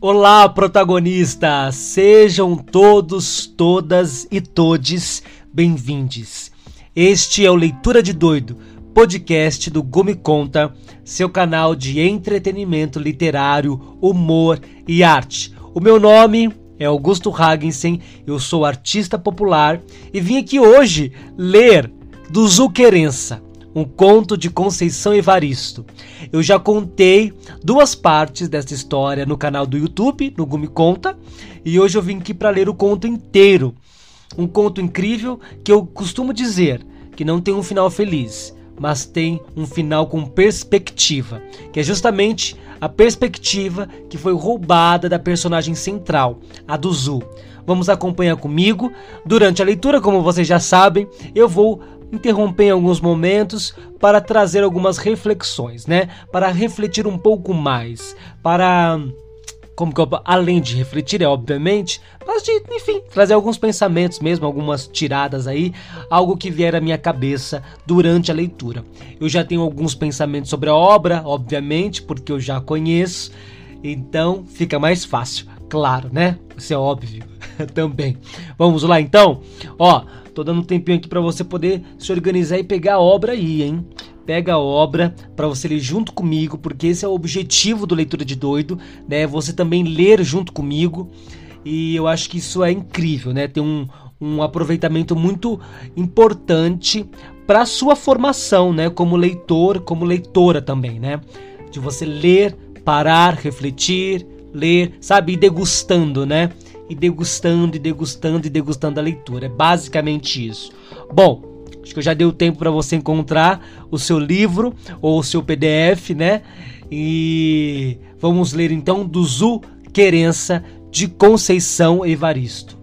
Olá, protagonistas! Sejam todos, todas e todes bem-vindos. Este é o Leitura de Doido, podcast do Gumi Conta, seu canal de entretenimento literário, humor e arte. O meu nome é Augusto Hagensen, eu sou artista popular e vim aqui hoje ler do Zuquerença um conto de Conceição Evaristo. Eu já contei duas partes dessa história no canal do YouTube, no Gumi Conta, e hoje eu vim aqui para ler o conto inteiro. Um conto incrível que eu costumo dizer que não tem um final feliz, mas tem um final com perspectiva, que é justamente a perspectiva que foi roubada da personagem central, a do Zu. Vamos acompanhar comigo. Durante a leitura, como vocês já sabem, eu vou interromper em alguns momentos para trazer algumas reflexões, né? Para refletir um pouco mais, para como que eu, além de refletir, é obviamente, mas de, enfim, trazer alguns pensamentos mesmo, algumas tiradas aí, algo que vier à minha cabeça durante a leitura. Eu já tenho alguns pensamentos sobre a obra, obviamente, porque eu já conheço, então fica mais fácil, claro, né? Isso é óbvio também. Vamos lá então? Ó, Tô dando um tempinho aqui para você poder se organizar e pegar a obra aí, hein? Pega a obra para você ler junto comigo, porque esse é o objetivo do Leitura de Doido, né? Você também ler junto comigo. E eu acho que isso é incrível, né? Tem um, um aproveitamento muito importante para sua formação, né? Como leitor, como leitora também, né? De você ler, parar, refletir, ler, sabe? Ir degustando, né? E degustando e degustando e degustando a leitura. É basicamente isso. Bom, acho que eu já dei o tempo para você encontrar o seu livro ou o seu PDF, né? E vamos ler então do Zu Querença de Conceição Evaristo.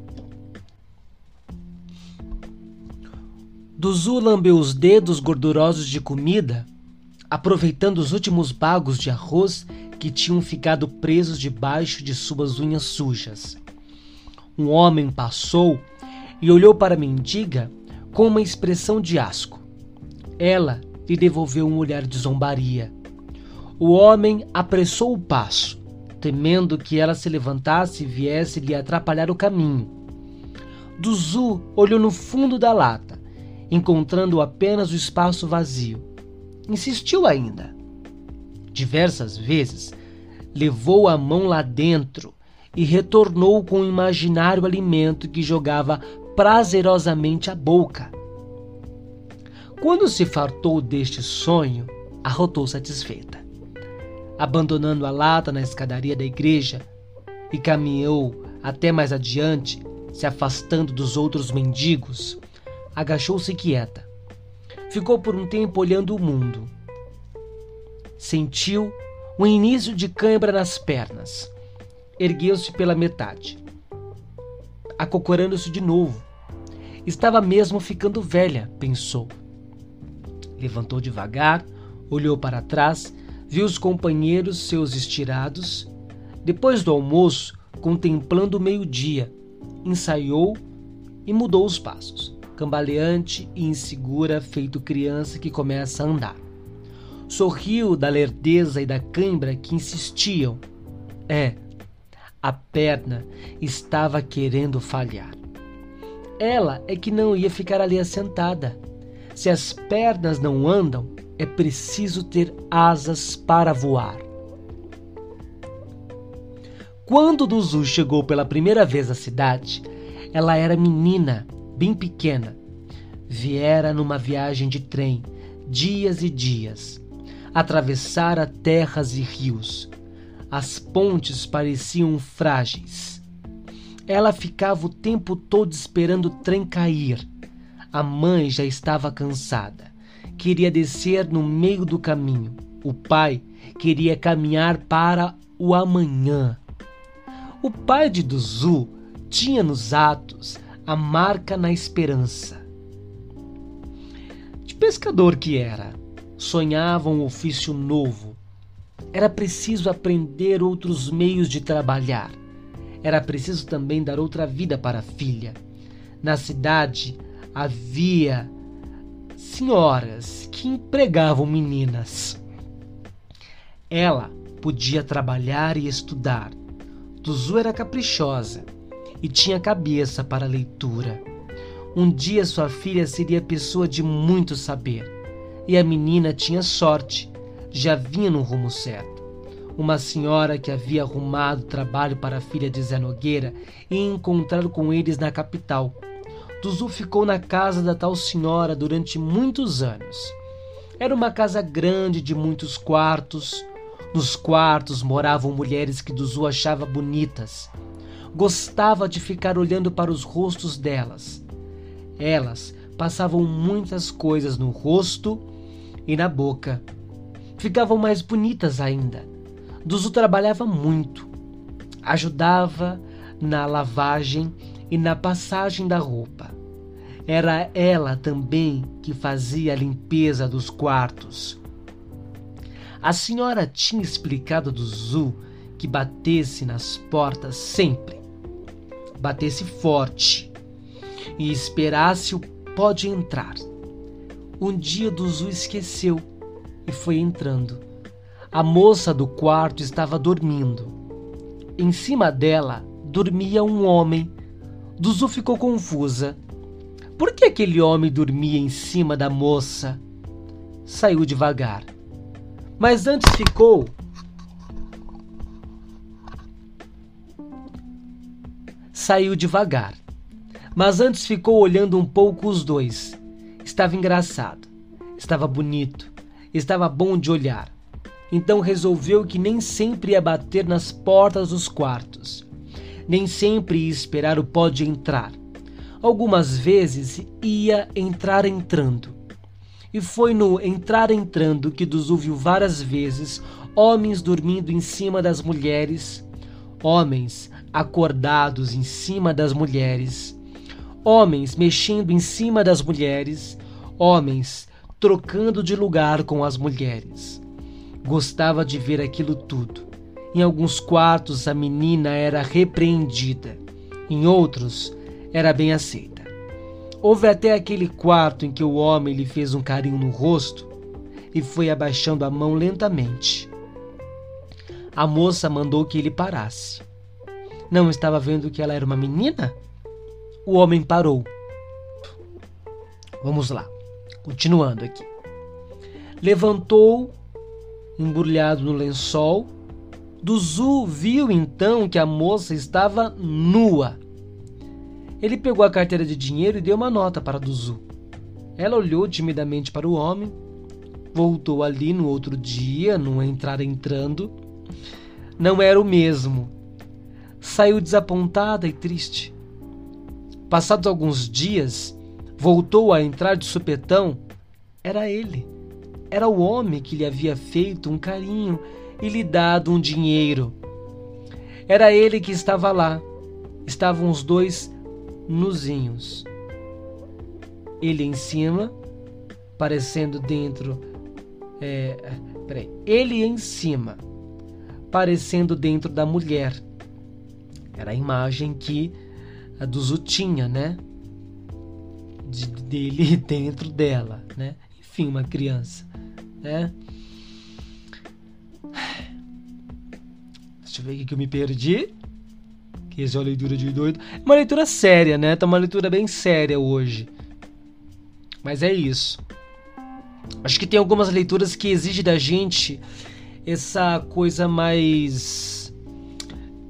Duzu lambeu os dedos gordurosos de comida, aproveitando os últimos bagos de arroz que tinham ficado presos debaixo de suas unhas sujas um homem passou e olhou para a mendiga com uma expressão de asco. Ela lhe devolveu um olhar de zombaria. O homem apressou o passo, temendo que ela se levantasse e viesse lhe atrapalhar o caminho. Duzu olhou no fundo da lata, encontrando apenas o espaço vazio. Insistiu ainda. Diversas vezes levou a mão lá dentro e retornou com o imaginário alimento que jogava prazerosamente à boca. Quando se fartou deste sonho, arrotou satisfeita. Abandonando a lata na escadaria da igreja e caminhou até mais adiante, se afastando dos outros mendigos, agachou-se quieta. Ficou por um tempo olhando o mundo. Sentiu um início de cãibra nas pernas ergueu-se pela metade, acocorando-se de novo. Estava mesmo ficando velha, pensou. Levantou devagar, olhou para trás, viu os companheiros seus estirados. Depois do almoço, contemplando o meio-dia, ensaiou e mudou os passos, cambaleante e insegura, feito criança que começa a andar. Sorriu da lerdeza e da cãibra que insistiam. É, a perna estava querendo falhar. Ela é que não ia ficar ali assentada. Se as pernas não andam, é preciso ter asas para voar. Quando Duzu chegou pela primeira vez à cidade, ela era menina, bem pequena. Viera numa viagem de trem, dias e dias. Atravessara terras e rios, as pontes pareciam frágeis. Ela ficava o tempo todo esperando o trem cair. A mãe já estava cansada. Queria descer no meio do caminho. O pai queria caminhar para o amanhã. O pai de Duzu tinha nos atos a marca na esperança. De pescador que era, sonhava um ofício novo, era preciso aprender outros meios de trabalhar. Era preciso também dar outra vida para a filha. Na cidade havia senhoras que empregavam meninas. Ela podia trabalhar e estudar. Duzu era caprichosa e tinha cabeça para a leitura. Um dia sua filha seria pessoa de muito saber, e a menina tinha sorte, já vinha no rumo certo. Uma senhora que havia arrumado trabalho para a filha de Zé Nogueira e encontrado com eles na capital. Duzu ficou na casa da tal senhora durante muitos anos. Era uma casa grande de muitos quartos. Nos quartos moravam mulheres que Duzu achava bonitas. Gostava de ficar olhando para os rostos delas. Elas passavam muitas coisas no rosto e na boca. Ficavam mais bonitas ainda. Duzu trabalhava muito. Ajudava na lavagem e na passagem da roupa. Era ela também que fazia a limpeza dos quartos. A senhora tinha explicado a Duzu que batesse nas portas sempre. Batesse forte e esperasse o pode entrar. Um dia Duzu esqueceu e foi entrando. A moça do quarto estava dormindo. Em cima dela dormia um homem. Duzu ficou confusa. Por que aquele homem dormia em cima da moça? Saiu devagar. Mas antes ficou. Saiu devagar. Mas antes ficou olhando um pouco os dois. Estava engraçado, estava bonito, estava bom de olhar. Então resolveu que nem sempre ia bater nas portas dos quartos, nem sempre ia esperar o pode entrar. Algumas vezes ia entrar entrando. E foi no entrar entrando que Duzu viu várias vezes homens dormindo em cima das mulheres, homens acordados em cima das mulheres, homens mexendo em cima das mulheres, homens trocando de lugar com as mulheres. Gostava de ver aquilo tudo. Em alguns quartos a menina era repreendida, em outros era bem aceita. Houve até aquele quarto em que o homem lhe fez um carinho no rosto e foi abaixando a mão lentamente. A moça mandou que ele parasse. Não estava vendo que ela era uma menina? O homem parou. Vamos lá, continuando aqui. Levantou, embrulhado no lençol. Duzu viu então que a moça estava nua. Ele pegou a carteira de dinheiro e deu uma nota para Duzu. Ela olhou timidamente para o homem, voltou ali no outro dia, no entrar entrando. Não era o mesmo. Saiu desapontada e triste. Passados alguns dias, voltou a entrar de supetão. Era ele. Era o homem que lhe havia feito um carinho e lhe dado um dinheiro. Era ele que estava lá. Estavam os dois nuzinhos. Ele em cima, parecendo dentro. É, peraí. Ele em cima, parecendo dentro da mulher. Era a imagem que a do Zutinha, né? De, dele dentro dela, né? Enfim, uma criança, né? Deixa eu ver o que eu me perdi. Que essa é uma leitura de doido. Uma leitura séria, né? Tá uma leitura bem séria hoje. Mas é isso. Acho que tem algumas leituras que exigem da gente essa coisa mais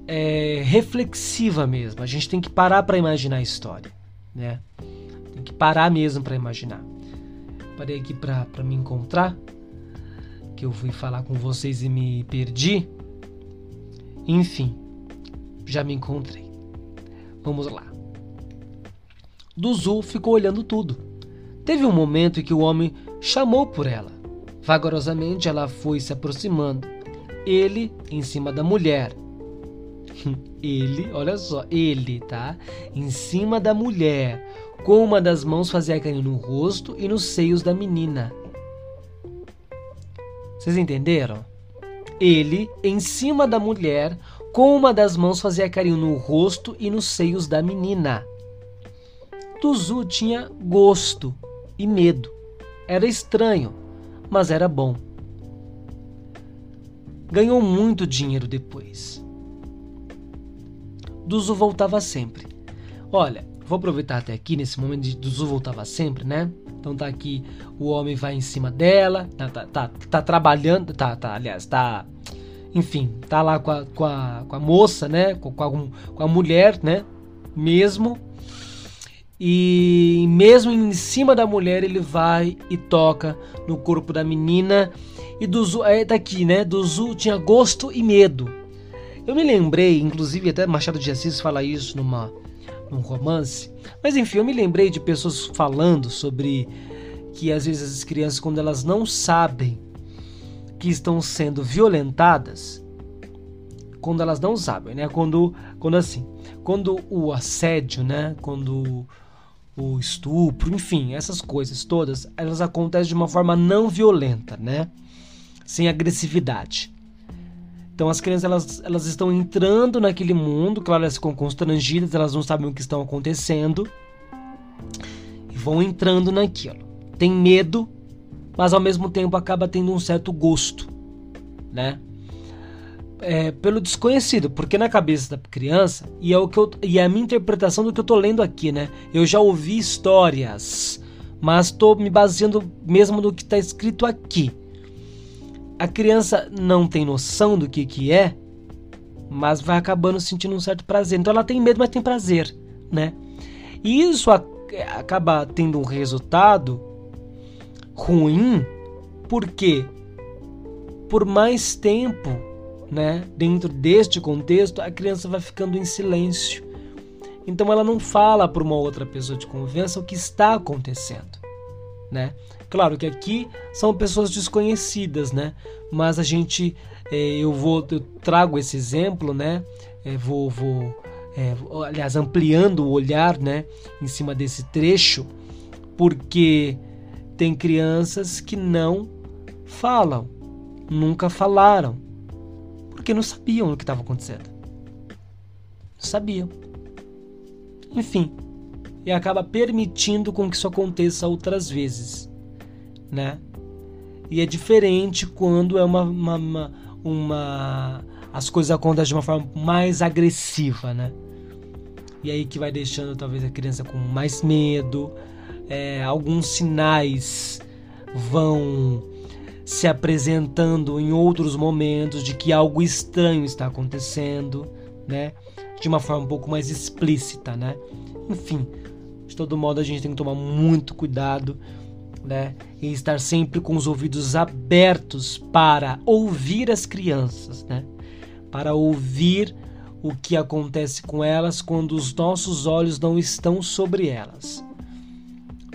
é, reflexiva mesmo. A gente tem que parar para imaginar a história, né? Que parar mesmo para imaginar. Parei aqui para me encontrar, que eu fui falar com vocês e me perdi. Enfim, já me encontrei. Vamos lá. Duzu ficou olhando tudo. Teve um momento em que o homem chamou por ela. Vagarosamente ela foi se aproximando. Ele em cima da mulher, ele, olha só, ele, tá? Em cima da mulher. Com uma das mãos fazia carinho no rosto e nos seios da menina. Vocês entenderam? Ele, em cima da mulher, com uma das mãos fazia carinho no rosto e nos seios da menina. Tuzu tinha gosto e medo. Era estranho, mas era bom. Ganhou muito dinheiro depois. Duzu voltava sempre. Olha, vou aproveitar até aqui nesse momento de Duzu voltava sempre, né? Então tá aqui, o homem vai em cima dela, tá, tá, tá, tá trabalhando, tá, tá, aliás, tá. Enfim, tá lá com a, com a, com a moça, né? Com, com, com a mulher, né? Mesmo. E mesmo em cima da mulher, ele vai e toca no corpo da menina. E Duzu, é daqui, né? Duzu tinha gosto e medo. Eu me lembrei, inclusive até Machado de Assis fala isso numa num romance. Mas enfim, eu me lembrei de pessoas falando sobre que às vezes as crianças, quando elas não sabem que estão sendo violentadas, quando elas não sabem, né? Quando, quando assim, quando o assédio, né? Quando o estupro, enfim, essas coisas todas, elas acontecem de uma forma não violenta, né? Sem agressividade. Então as crianças elas, elas estão entrando naquele mundo, claro, elas ficam constrangidas, elas não sabem o que estão acontecendo e vão entrando naquilo. Tem medo, mas ao mesmo tempo acaba tendo um certo gosto, né? É, pelo desconhecido, porque na cabeça da criança, e é, o que eu, e é a minha interpretação do que eu tô lendo aqui, né? Eu já ouvi histórias, mas estou me baseando mesmo no que está escrito aqui a criança não tem noção do que, que é, mas vai acabando sentindo um certo prazer. Então ela tem medo, mas tem prazer, né? E isso acaba tendo um resultado ruim, porque por mais tempo, né, dentro deste contexto, a criança vai ficando em silêncio. Então ela não fala para uma outra pessoa de confiança o que está acontecendo, né? Claro que aqui são pessoas desconhecidas, né? Mas a gente, é, eu vou, eu trago esse exemplo, né? É, vou, vou é, aliás, ampliando o olhar, né? Em cima desse trecho, porque tem crianças que não falam, nunca falaram, porque não sabiam o que estava acontecendo. Não sabiam. Enfim, e acaba permitindo com que isso aconteça outras vezes né? E é diferente quando é uma, uma, uma, uma, as coisas acontecem de uma forma mais agressiva, né? E aí que vai deixando talvez a criança com mais medo, é, alguns sinais vão se apresentando em outros momentos de que algo estranho está acontecendo, né? De uma forma um pouco mais explícita, né? Enfim, de todo modo a gente tem que tomar muito cuidado né? E estar sempre com os ouvidos abertos para ouvir as crianças, né? Para ouvir o que acontece com elas quando os nossos olhos não estão sobre elas.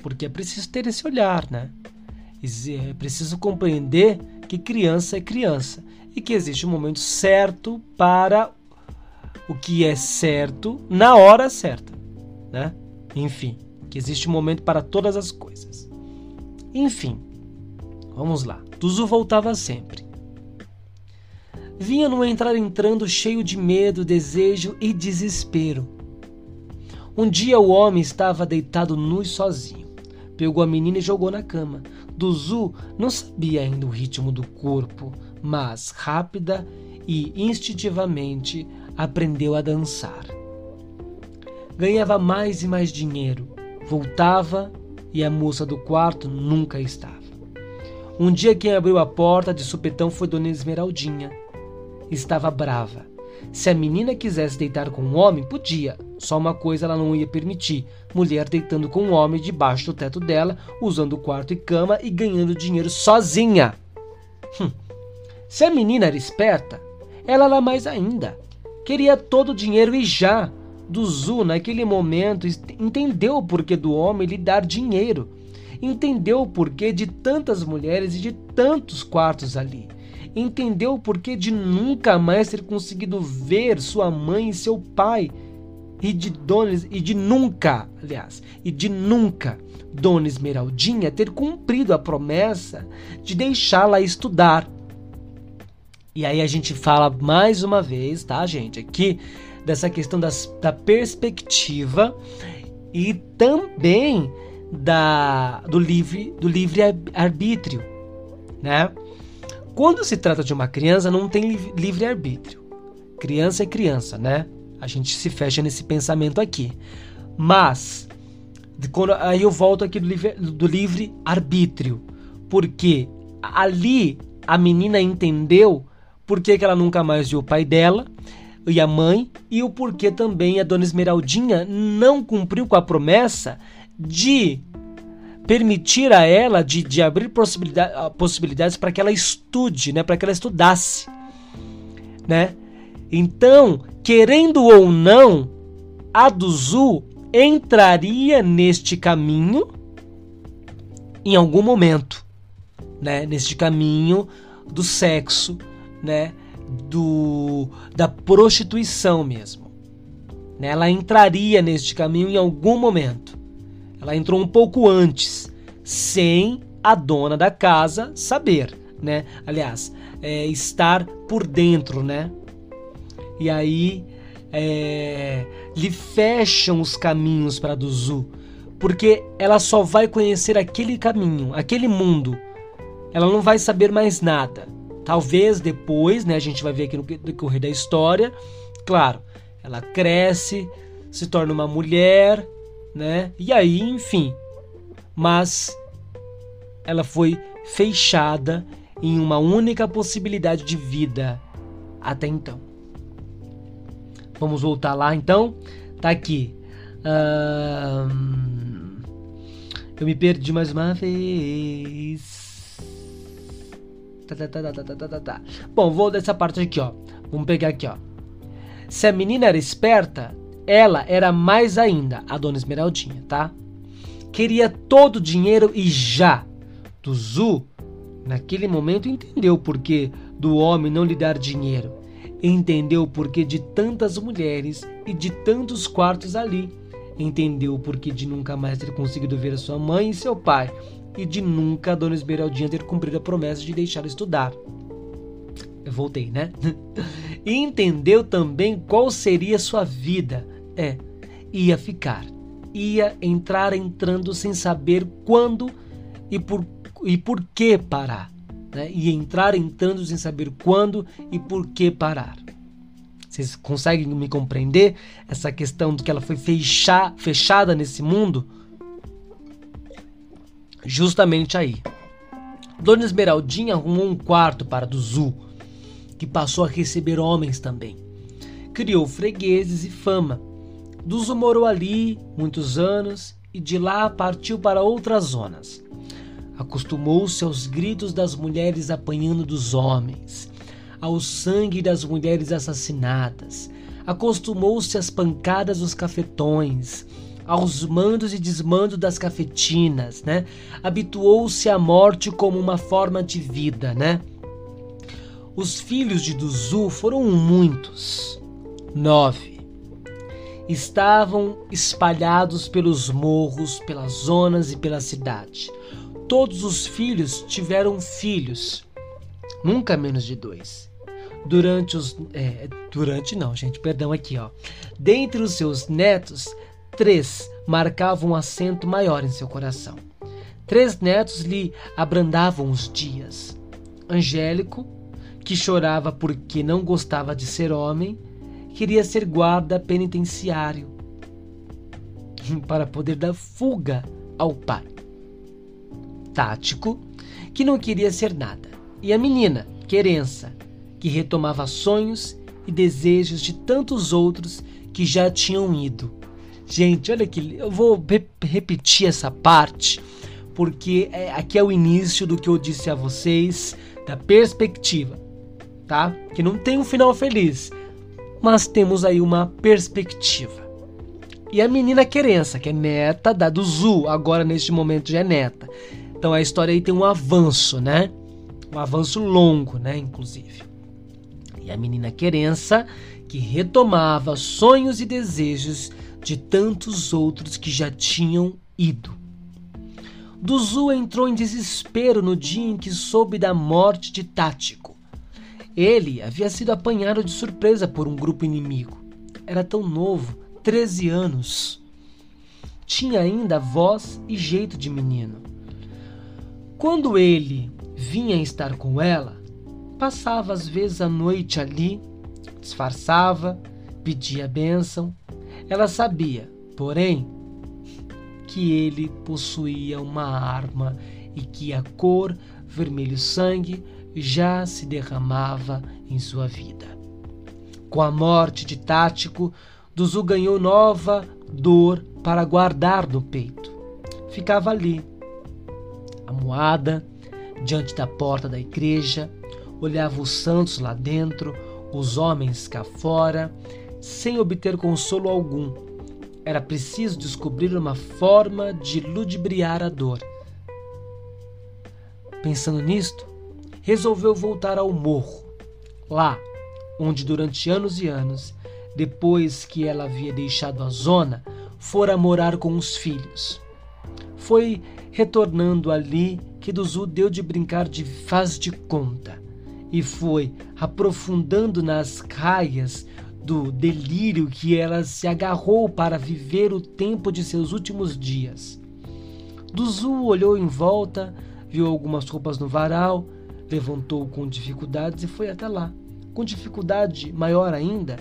Porque é preciso ter esse olhar, né? É preciso compreender que criança é criança e que existe um momento certo para o que é certo na hora certa, né? Enfim, que existe um momento para todas as coisas. Enfim, vamos lá. Tuzu voltava sempre. Vinha no entrar entrando cheio de medo, desejo e desespero. Um dia o homem estava deitado nu e sozinho. Pegou a menina e jogou na cama. Duzu não sabia ainda o ritmo do corpo, mas rápida e instintivamente aprendeu a dançar. Ganhava mais e mais dinheiro. Voltava e a moça do quarto nunca estava. Um dia quem abriu a porta de supetão foi Dona Esmeraldinha. Estava brava. Se a menina quisesse deitar com um homem, podia. Só uma coisa ela não ia permitir: mulher deitando com um homem debaixo do teto dela, usando quarto e cama e ganhando dinheiro sozinha. Hum. Se a menina era esperta, ela era mais ainda. Queria todo o dinheiro e já do Zu, naquele momento, entendeu o porquê do homem lhe dar dinheiro. Entendeu o porquê de tantas mulheres e de tantos quartos ali. Entendeu o porquê de nunca mais ter conseguido ver sua mãe e seu pai. E de Dona, e de nunca, aliás, e de nunca Dona Esmeraldinha ter cumprido a promessa de deixá-la estudar. E aí a gente fala mais uma vez, tá, gente? Aqui dessa questão das, da perspectiva e também da, do livre do livre arbítrio, né? Quando se trata de uma criança, não tem livre arbítrio. Criança é criança, né? A gente se fecha nesse pensamento aqui. Mas, quando, aí eu volto aqui do livre, do livre arbítrio. Porque ali a menina entendeu por que, que ela nunca mais viu o pai dela e a mãe, e o porquê também a dona Esmeraldinha não cumpriu com a promessa de permitir a ela, de, de abrir possibilidade, possibilidades para que ela estude, né, para que ela estudasse. Né? Então, querendo ou não, a Duzu entraria neste caminho em algum momento, né? Neste caminho do sexo, né? Do da prostituição mesmo. Né? Ela entraria neste caminho em algum momento. Ela entrou um pouco antes, sem a dona da casa saber, né? Aliás, é, estar por dentro, né? E aí é, lhe fecham os caminhos para Duzu, porque ela só vai conhecer aquele caminho, aquele mundo. Ela não vai saber mais nada. Talvez depois, né, a gente vai ver aqui no decorrer da história, claro, ela cresce, se torna uma mulher, né? E aí, enfim. Mas ela foi fechada em uma única possibilidade de vida até então. Vamos voltar lá então. Tá aqui. eu me perdi mais uma vez. Tá, tá, tá, tá, tá, tá, tá. Bom, vou dessa parte aqui, ó. Vamos pegar aqui, ó. Se a menina era esperta, ela era mais ainda, a dona Esmeraldinha, tá? Queria todo o dinheiro e já. Tuzu, naquele momento, entendeu por que do homem não lhe dar dinheiro Entendeu o porquê de tantas mulheres e de tantos quartos ali. Entendeu o porquê de nunca mais ter conseguido ver a sua mãe e seu pai. E de nunca dona Esmeraldinha ter cumprido a promessa de deixar estudar. Eu voltei, né? e entendeu também qual seria sua vida. É, ia ficar. Ia entrar entrando sem saber quando e por, e por que parar né? e entrar entrando sem saber quando e por que parar. Vocês conseguem me compreender essa questão de que ela foi fechar, fechada nesse mundo? Justamente aí. Dona Esmeraldinha arrumou um quarto para Duzu, que passou a receber homens também. Criou fregueses e fama. Duzu morou ali muitos anos e de lá partiu para outras zonas. Acostumou-se aos gritos das mulheres apanhando dos homens, ao sangue das mulheres assassinadas. Acostumou-se às pancadas dos cafetões, aos mandos e desmandos das cafetinas, né? Habituou-se à morte como uma forma de vida, né? Os filhos de Duzu foram muitos, nove. Estavam espalhados pelos morros, pelas zonas e pela cidade todos os filhos tiveram filhos, nunca menos de dois. Durante os. É, durante não, gente, perdão aqui, ó. Dentre os seus netos, três marcavam um assento maior em seu coração. Três netos lhe abrandavam os dias. Angélico, que chorava porque não gostava de ser homem, queria ser guarda penitenciário para poder dar fuga ao pai tático, que não queria ser nada, e a menina, Querença, que retomava sonhos e desejos de tantos outros que já tinham ido. Gente, olha que eu vou repetir essa parte porque é, aqui é o início do que eu disse a vocês da perspectiva, tá? Que não tem um final feliz, mas temos aí uma perspectiva. E a menina Querença, que é neta da Duzu, agora neste momento já é neta. Então a história aí tem um avanço, né? Um avanço longo, né? Inclusive. E a menina Querença, que retomava sonhos e desejos de tantos outros que já tinham ido. Duzu entrou em desespero no dia em que soube da morte de Tático. Ele havia sido apanhado de surpresa por um grupo inimigo. Era tão novo, 13 anos. Tinha ainda voz e jeito de menino. Quando ele vinha estar com ela, passava às vezes a noite ali, disfarçava, pedia bênção. Ela sabia, porém, que ele possuía uma arma e que a cor vermelho sangue já se derramava em sua vida. Com a morte de Tático, Duzu ganhou nova dor para guardar no peito. Ficava ali, amuada, diante da porta da igreja, olhava os santos lá dentro, os homens cá fora, sem obter consolo algum. Era preciso descobrir uma forma de ludibriar a dor. Pensando nisto, resolveu voltar ao morro, lá onde durante anos e anos, depois que ela havia deixado a zona, fora morar com os filhos. Foi retornando ali que Duzu deu de brincar de faz de conta e foi aprofundando nas raias do delírio que ela se agarrou para viver o tempo de seus últimos dias. Duzu olhou em volta, viu algumas roupas no varal, levantou com dificuldades e foi até lá. Com dificuldade maior ainda,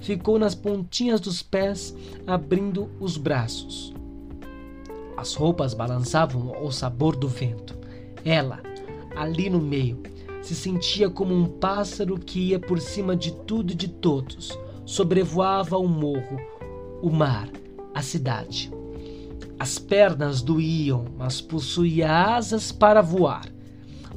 ficou nas pontinhas dos pés, abrindo os braços. As roupas balançavam ao sabor do vento. Ela, ali no meio, se sentia como um pássaro que ia por cima de tudo e de todos, sobrevoava o morro, o mar, a cidade. As pernas doíam, mas possuía asas para voar.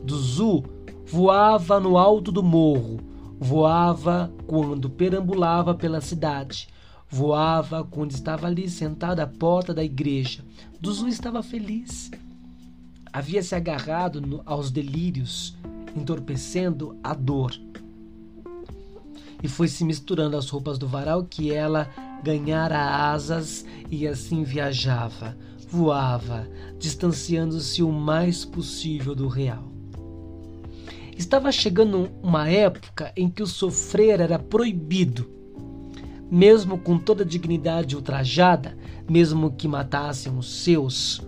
Duzu voava no alto do morro, voava quando perambulava pela cidade, voava quando estava ali sentada à porta da igreja. Duzu estava feliz. Havia se agarrado no, aos delírios, entorpecendo a dor. E foi se misturando às roupas do varal que ela ganhara asas e assim viajava, voava, distanciando-se o mais possível do real. Estava chegando uma época em que o sofrer era proibido. Mesmo com toda a dignidade ultrajada, mesmo que matassem os seus,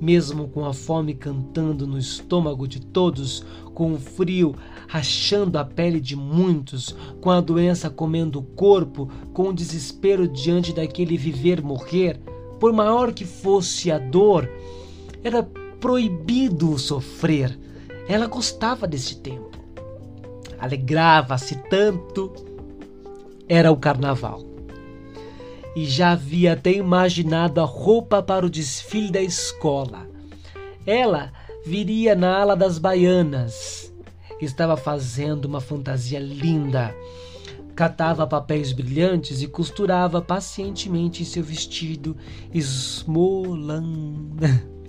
mesmo com a fome cantando no estômago de todos, com o frio rachando a pele de muitos, com a doença comendo o corpo, com o desespero diante daquele viver-morrer, por maior que fosse a dor, era proibido sofrer. Ela gostava desse tempo. Alegrava-se tanto. Era o carnaval e já havia até imaginado a roupa para o desfile da escola. Ela viria na ala das baianas. Estava fazendo uma fantasia linda. Catava papéis brilhantes e costurava pacientemente em seu vestido esmolan...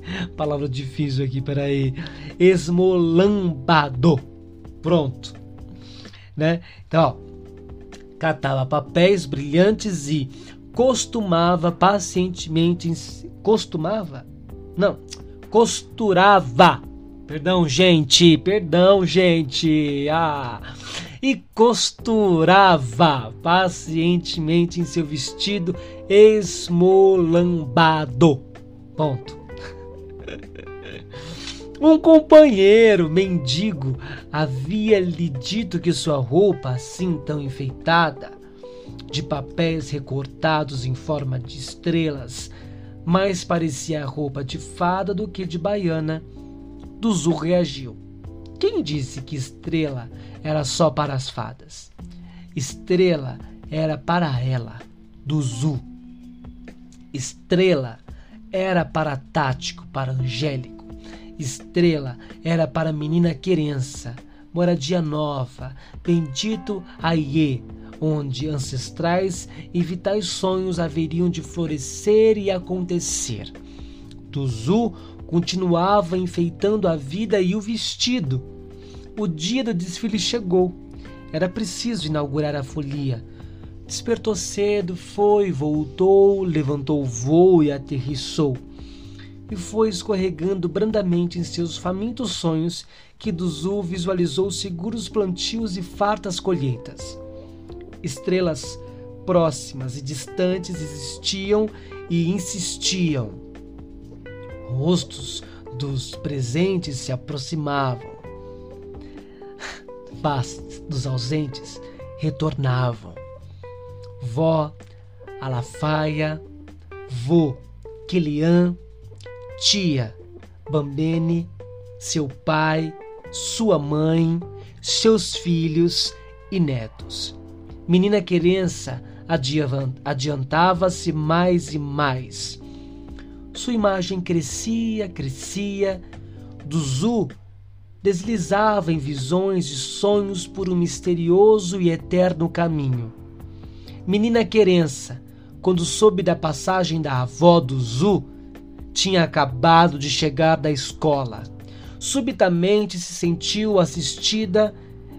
Palavra difícil aqui, peraí. Esmolambado. Pronto. Né? Então, ó, catava papéis brilhantes e costumava pacientemente costumava? Não, costurava. Perdão, gente, perdão, gente. Ah, e costurava pacientemente em seu vestido esmolambado. Ponto. Um companheiro mendigo havia lhe dito que sua roupa, assim tão enfeitada, de papéis recortados em forma de estrelas, mais parecia roupa de fada do que de baiana. Duzu reagiu. Quem disse que estrela era só para as fadas? Estrela era para ela, Duzu. Estrela era para Tático, para Angélico. Estrela era para menina Querença, moradia nova, bendito Aie, onde ancestrais e vitais sonhos haveriam de florescer e acontecer. Tuzu continuava enfeitando a vida e o vestido. O dia do desfile chegou. Era preciso inaugurar a folia. Despertou cedo, foi, voltou, levantou o voo e aterrissou. E foi escorregando brandamente em seus famintos sonhos que Duzu visualizou seguros plantios e fartas colheitas estrelas próximas e distantes existiam e insistiam. Rostos dos presentes se aproximavam. Faces dos ausentes retornavam. vó Alafaia, vô Kilian, tia Bambene, seu pai, sua mãe, seus filhos e netos. Menina Querença adiantava-se mais e mais. Sua imagem crescia, crescia. Duzu deslizava em visões e sonhos por um misterioso e eterno caminho. Menina Querença, quando soube da passagem da avó do Zu, tinha acabado de chegar da escola. Subitamente se sentiu assistida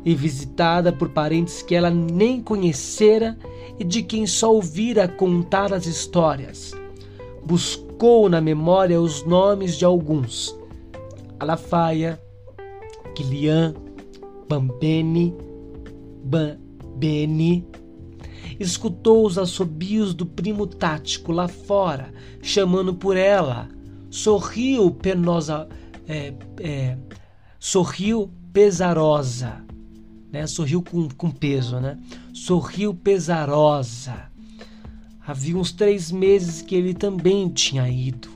e visitada por parentes que ela nem conhecera e de quem só ouvira contar as histórias. Buscou na memória os nomes de alguns: Alafaia, Kilian, Bambene, Bambene. Escutou os assobios do primo tático lá fora, chamando por ela. Sorriu penosa, é, é, sorriu pesarosa, né? Sorriu com, com peso, né? Sorriu pesarosa. Havia uns três meses que ele também tinha ido.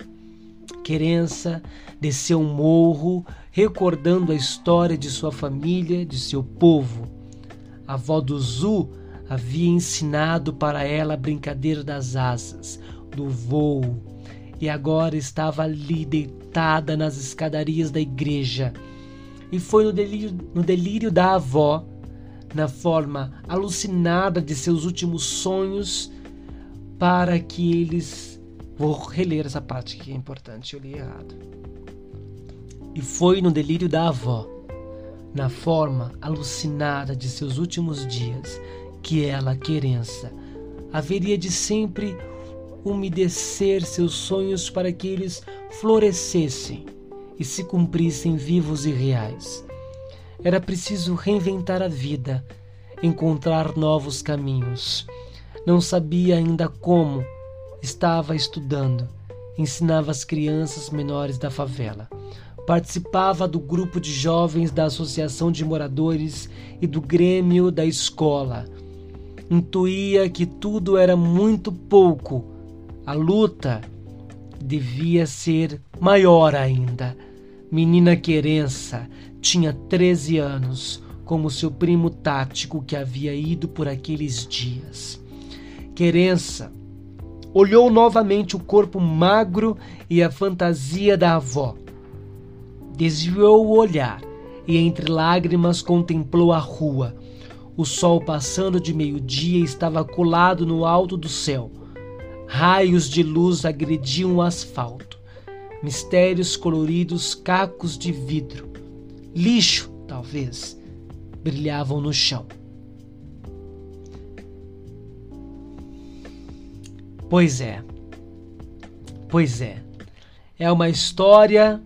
Querença desceu um morro, recordando a história de sua família, de seu povo. A avó do Zu havia ensinado para ela a brincadeira das asas, do voo, e agora estava ali deitada nas escadarias da igreja. E foi no delírio, no delírio da avó, na forma alucinada de seus últimos sonhos, para que eles. Vou reler essa parte que é importante, eu li errado. E foi no delírio da avó, na forma alucinada de seus últimos dias, que ela, querença, haveria de sempre umedecer seus sonhos para que eles florescessem e se cumprissem vivos e reais. Era preciso reinventar a vida, encontrar novos caminhos. Não sabia ainda como, estava estudando, ensinava as crianças menores da favela. Participava do grupo de jovens da Associação de Moradores e do Grêmio da escola. Intuía que tudo era muito pouco. A luta devia ser maior ainda. Menina Querença tinha 13 anos, como seu primo tático que havia ido por aqueles dias. Querença olhou novamente o corpo magro e a fantasia da avó desviou o olhar e entre lágrimas contemplou a rua. O sol passando de meio-dia estava colado no alto do céu. Raios de luz agrediam o asfalto. Mistérios coloridos, cacos de vidro, lixo, talvez, brilhavam no chão. Pois é. Pois é. É uma história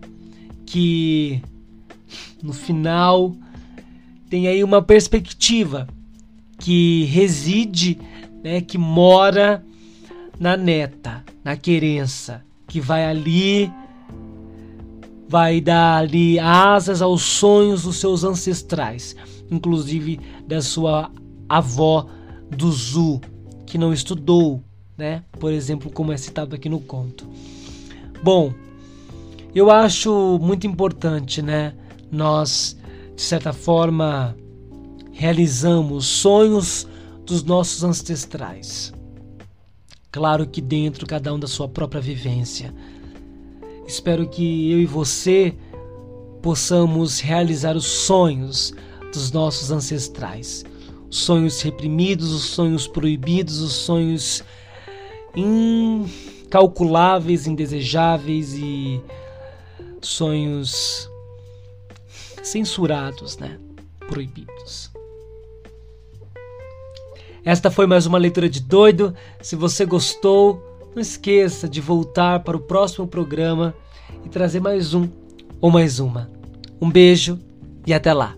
que no final tem aí uma perspectiva que reside, né, que mora na neta, na querença, que vai ali vai dar ali asas aos sonhos dos seus ancestrais, inclusive da sua avó do Zu, que não estudou, né? Por exemplo, como é citado aqui no conto. Bom, eu acho muito importante, né? Nós, de certa forma, realizamos sonhos dos nossos ancestrais. Claro que dentro cada um da sua própria vivência. Espero que eu e você possamos realizar os sonhos dos nossos ancestrais. Os sonhos reprimidos, os sonhos proibidos, os sonhos incalculáveis, indesejáveis e sonhos censurados, né? Proibidos. Esta foi mais uma leitura de doido. Se você gostou, não esqueça de voltar para o próximo programa e trazer mais um ou mais uma. Um beijo e até lá.